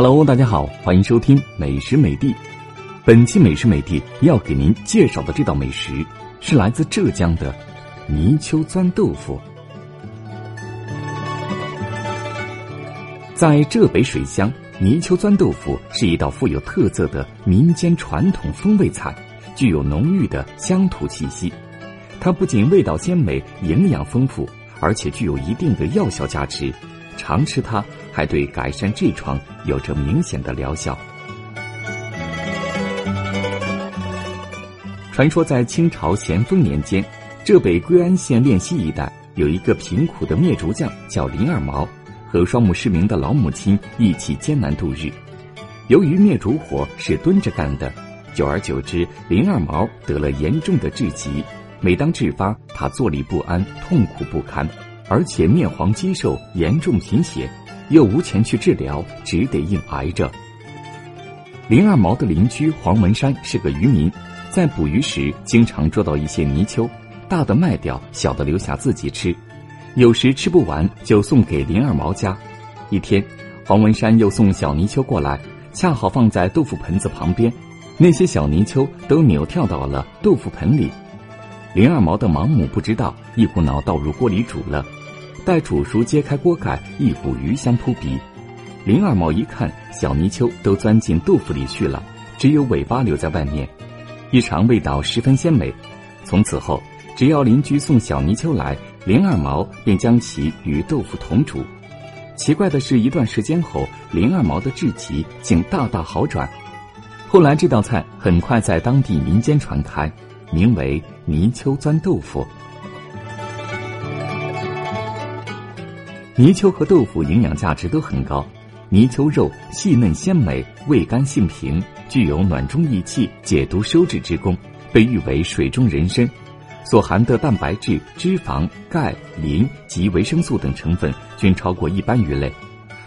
Hello，大家好，欢迎收听美食美地。本期美食美地要给您介绍的这道美食是来自浙江的泥鳅钻豆腐。在浙北水乡，泥鳅钻豆腐是一道富有特色的民间传统风味菜，具有浓郁的乡土气息。它不仅味道鲜美、营养丰富，而且具有一定的药效价值。常吃它，还对改善痔疮有着明显的疗效。传说在清朝咸丰年间，浙北归安县练溪一带有一个贫苦的灭竹匠，叫林二毛，和双目失明的老母亲一起艰难度日。由于灭竹活是蹲着干的，久而久之，林二毛得了严重的痔疾。每当痔发，他坐立不安，痛苦不堪。而且面黄肌瘦，严重贫血，又无钱去治疗，只得硬挨着。林二毛的邻居黄文山是个渔民，在捕鱼时经常捉到一些泥鳅，大的卖掉，小的留下自己吃。有时吃不完就送给林二毛家。一天，黄文山又送小泥鳅过来，恰好放在豆腐盆子旁边，那些小泥鳅都扭跳到了豆腐盆里。林二毛的盲母不知道，一股脑倒入锅里煮了。待煮熟，揭开锅盖，一股鱼香扑鼻。林二毛一看，小泥鳅都钻进豆腐里去了，只有尾巴留在外面，一尝味道十分鲜美。从此后，只要邻居送小泥鳅来，林二毛便将其与豆腐同煮。奇怪的是，一段时间后，林二毛的痔疾竟大大好转。后来，这道菜很快在当地民间传开，名为泥鳅钻豆腐。泥鳅和豆腐营养价值都很高，泥鳅肉细嫩鲜美，味甘性平，具有暖中益气、解毒收滞之功，被誉为水中人参，所含的蛋白质、脂肪、钙、磷及维生素等成分均超过一般鱼类，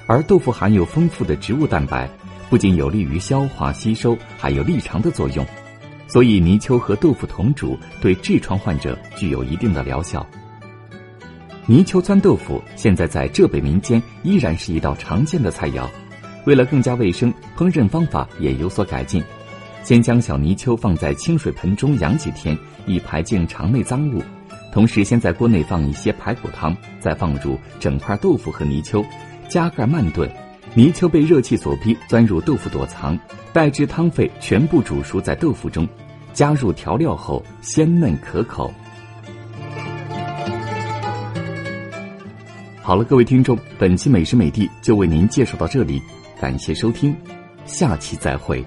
而豆腐含有丰富的植物蛋白，不仅有利于消化吸收，还有利肠的作用，所以泥鳅和豆腐同煮，对痔疮患者具有一定的疗效。泥鳅钻豆腐现在在浙北民间依然是一道常见的菜肴。为了更加卫生，烹饪方法也有所改进。先将小泥鳅放在清水盆中养几天，以排净肠内脏物。同时，先在锅内放一些排骨汤，再放入整块豆腐和泥鳅，加盖慢炖。泥鳅被热气所逼，钻入豆腐躲藏，待至汤沸，全部煮熟在豆腐中，加入调料后鲜嫩可口。好了，各位听众，本期美食美地就为您介绍到这里，感谢收听，下期再会。